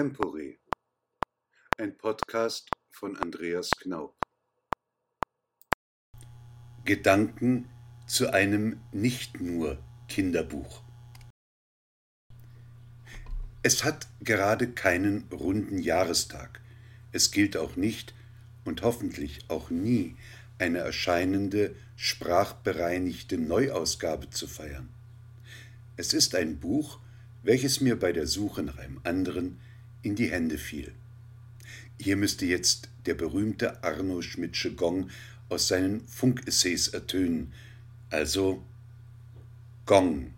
Extempore, ein Podcast von Andreas Knaub. Gedanken zu einem nicht nur Kinderbuch. Es hat gerade keinen runden Jahrestag. Es gilt auch nicht und hoffentlich auch nie eine erscheinende, sprachbereinigte Neuausgabe zu feiern. Es ist ein Buch, welches mir bei der Suche nach einem anderen in die Hände fiel. Hier müsste jetzt der berühmte Arno Schmidtsche Gong aus seinen Funkessays ertönen, also Gong.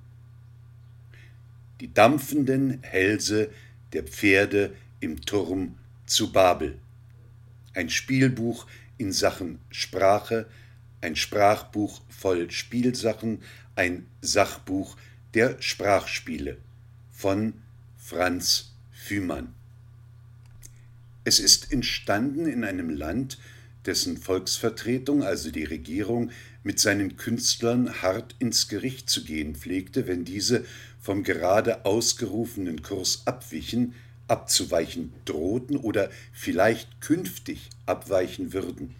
Die dampfenden Hälse der Pferde im Turm zu Babel. Ein Spielbuch in Sachen Sprache, ein Sprachbuch voll Spielsachen, ein Sachbuch der Sprachspiele von Franz Fühmann. Es ist entstanden in einem Land, dessen Volksvertretung, also die Regierung, mit seinen Künstlern hart ins Gericht zu gehen pflegte, wenn diese vom gerade ausgerufenen Kurs abwichen, abzuweichen drohten oder vielleicht künftig abweichen würden.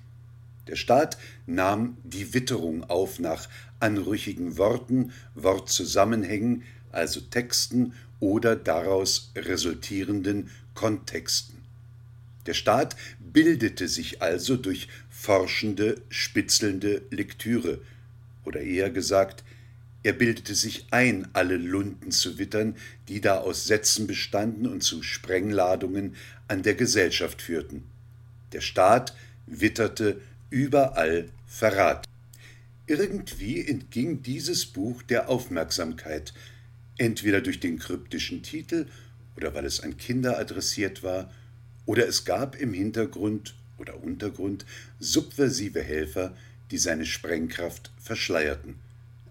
Der Staat nahm die Witterung auf nach anrüchigen Worten, Wortzusammenhängen, also Texten oder daraus resultierenden Kontexten. Der Staat bildete sich also durch forschende, spitzelnde Lektüre, oder eher gesagt, er bildete sich ein, alle Lunden zu wittern, die da aus Sätzen bestanden und zu Sprengladungen an der Gesellschaft führten. Der Staat witterte überall Verrat. Irgendwie entging dieses Buch der Aufmerksamkeit, entweder durch den kryptischen Titel oder weil es an Kinder adressiert war, oder es gab im Hintergrund oder Untergrund subversive Helfer, die seine Sprengkraft verschleierten.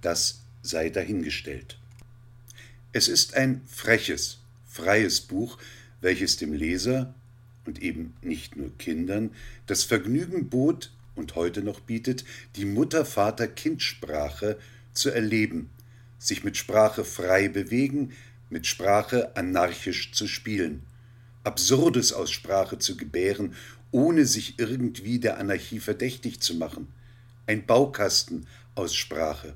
Das sei dahingestellt. Es ist ein freches, freies Buch, welches dem Leser und eben nicht nur Kindern das Vergnügen bot und heute noch bietet, die Mutter-Vater-Kind-Sprache zu erleben, sich mit Sprache frei bewegen, mit Sprache anarchisch zu spielen, Absurdes aus Sprache zu gebären, ohne sich irgendwie der Anarchie verdächtig zu machen, ein Baukasten aus Sprache,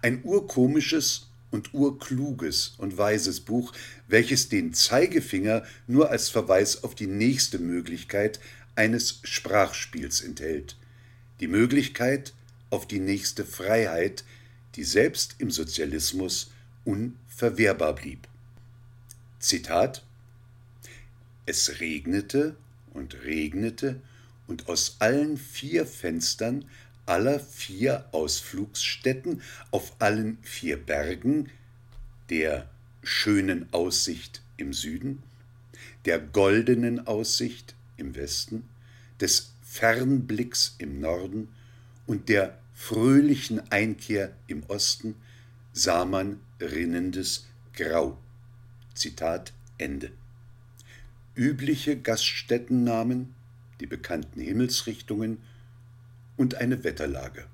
ein urkomisches und urkluges und weises Buch, welches den Zeigefinger nur als Verweis auf die nächste Möglichkeit eines Sprachspiels enthält, die Möglichkeit auf die nächste Freiheit, die selbst im Sozialismus unverwehrbar blieb. Zitat Es regnete und regnete, und aus allen vier Fenstern aller vier Ausflugsstätten auf allen vier Bergen, der schönen Aussicht im Süden, der goldenen Aussicht im Westen, des Fernblicks im Norden und der fröhlichen Einkehr im Osten sah man rinnendes Grau. Zitat Ende. Übliche Gaststättennamen, die bekannten Himmelsrichtungen und eine Wetterlage.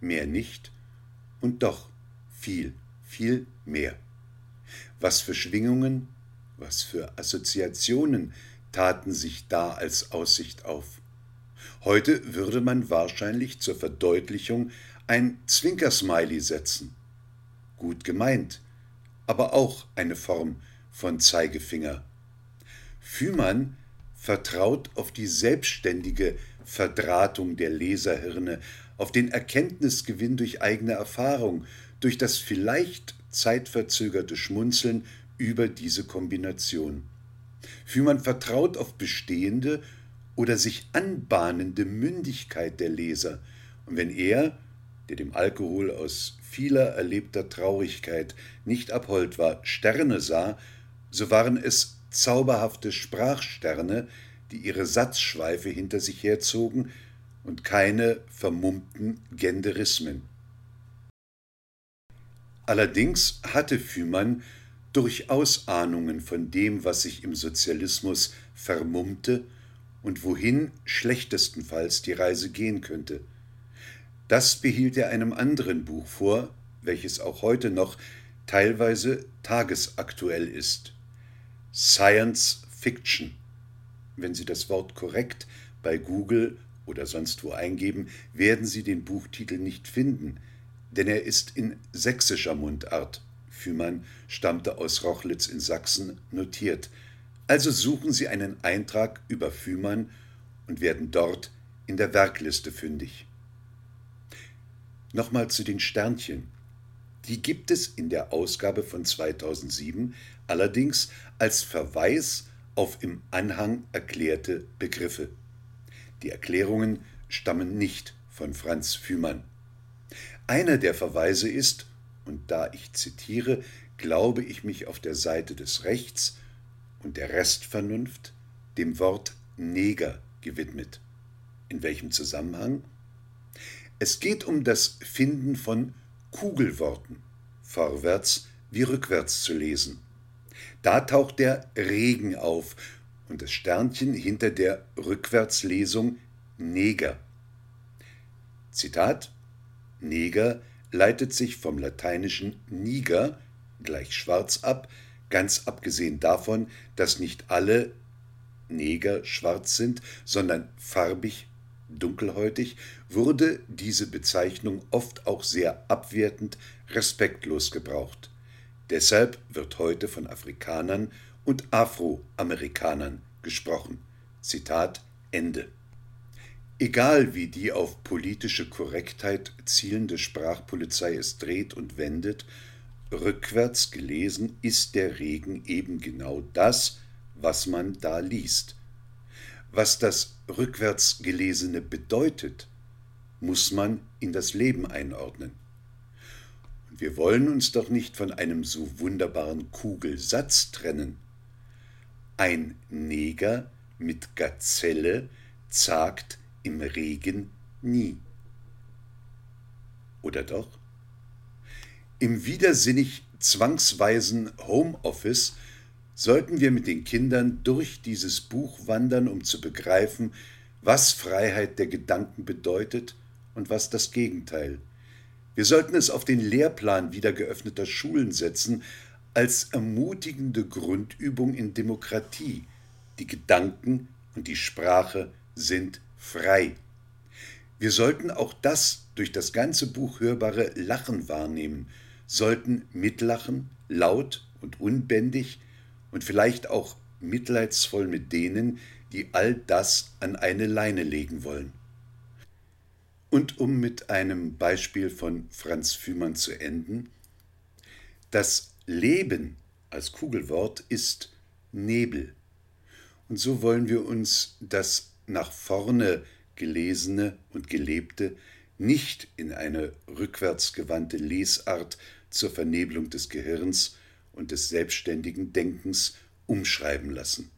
Mehr nicht und doch viel, viel mehr. Was für Schwingungen, was für Assoziationen taten sich da als Aussicht auf. Heute würde man wahrscheinlich zur Verdeutlichung ein Zwinkersmiley setzen. Gut gemeint, aber auch eine Form von Zeigefinger. Fühmann vertraut auf die selbstständige Verdrahtung der Leserhirne, auf den Erkenntnisgewinn durch eigene Erfahrung, durch das vielleicht zeitverzögerte Schmunzeln über diese Kombination. Fühmann vertraut auf bestehende oder sich anbahnende Mündigkeit der Leser. Und wenn er, der dem Alkohol aus vieler erlebter Traurigkeit nicht abhold war, Sterne sah, so waren es zauberhafte Sprachsterne, die ihre Satzschweife hinter sich herzogen und keine vermummten Genderismen. Allerdings hatte Fühmann durchaus Ahnungen von dem, was sich im Sozialismus vermummte und wohin schlechtestenfalls die Reise gehen könnte. Das behielt er einem anderen Buch vor, welches auch heute noch teilweise tagesaktuell ist. Science Fiction. Wenn Sie das Wort korrekt bei Google oder sonst wo eingeben, werden Sie den Buchtitel nicht finden, denn er ist in sächsischer Mundart Fühmann stammte aus Rochlitz in Sachsen notiert. Also suchen Sie einen Eintrag über Fühmann und werden dort in der Werkliste fündig. Nochmal zu den Sternchen. Die gibt es in der Ausgabe von 2007 allerdings als Verweis auf im Anhang erklärte Begriffe. Die Erklärungen stammen nicht von Franz Fühmann. Einer der Verweise ist, und da ich zitiere, glaube ich mich auf der Seite des Rechts und der Restvernunft dem Wort Neger gewidmet. In welchem Zusammenhang? Es geht um das Finden von Kugelworten, vorwärts wie rückwärts zu lesen. Da taucht der Regen auf und das Sternchen hinter der Rückwärtslesung Neger. Zitat Neger leitet sich vom lateinischen niger gleich schwarz ab, ganz abgesehen davon, dass nicht alle Neger schwarz sind, sondern farbig dunkelhäutig, wurde diese Bezeichnung oft auch sehr abwertend, respektlos gebraucht. Deshalb wird heute von Afrikanern und Afroamerikanern gesprochen. Zitat Ende. Egal wie die auf politische Korrektheit zielende Sprachpolizei es dreht und wendet, rückwärts gelesen ist der Regen eben genau das, was man da liest. Was das rückwärts gelesene bedeutet, muss man in das Leben einordnen. Und wir wollen uns doch nicht von einem so wunderbaren Kugelsatz trennen. Ein Neger mit Gazelle zagt im Regen nie. Oder doch? Im widersinnig zwangsweisen Homeoffice sollten wir mit den Kindern durch dieses Buch wandern, um zu begreifen, was Freiheit der Gedanken bedeutet und was das Gegenteil. Wir sollten es auf den Lehrplan wieder geöffneter Schulen setzen, als ermutigende Grundübung in Demokratie. Die Gedanken und die Sprache sind frei. Wir sollten auch das durch das ganze Buch hörbare Lachen wahrnehmen, sollten mitlachen, laut und unbändig und vielleicht auch mitleidsvoll mit denen, die all das an eine Leine legen wollen. Und um mit einem Beispiel von Franz Fühmann zu enden, das Leben als Kugelwort ist Nebel. Und so wollen wir uns das nach vorne gelesene und gelebte nicht in eine rückwärtsgewandte Lesart zur Vernebelung des Gehirns und des selbstständigen Denkens umschreiben lassen.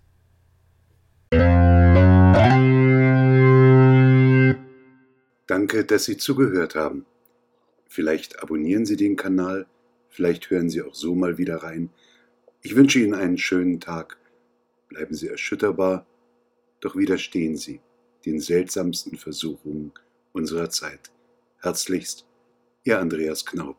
Danke, dass Sie zugehört haben. Vielleicht abonnieren Sie den Kanal, vielleicht hören Sie auch so mal wieder rein. Ich wünsche Ihnen einen schönen Tag. Bleiben Sie erschütterbar, doch widerstehen Sie den seltsamsten Versuchungen unserer Zeit. Herzlichst, Ihr Andreas Knaub.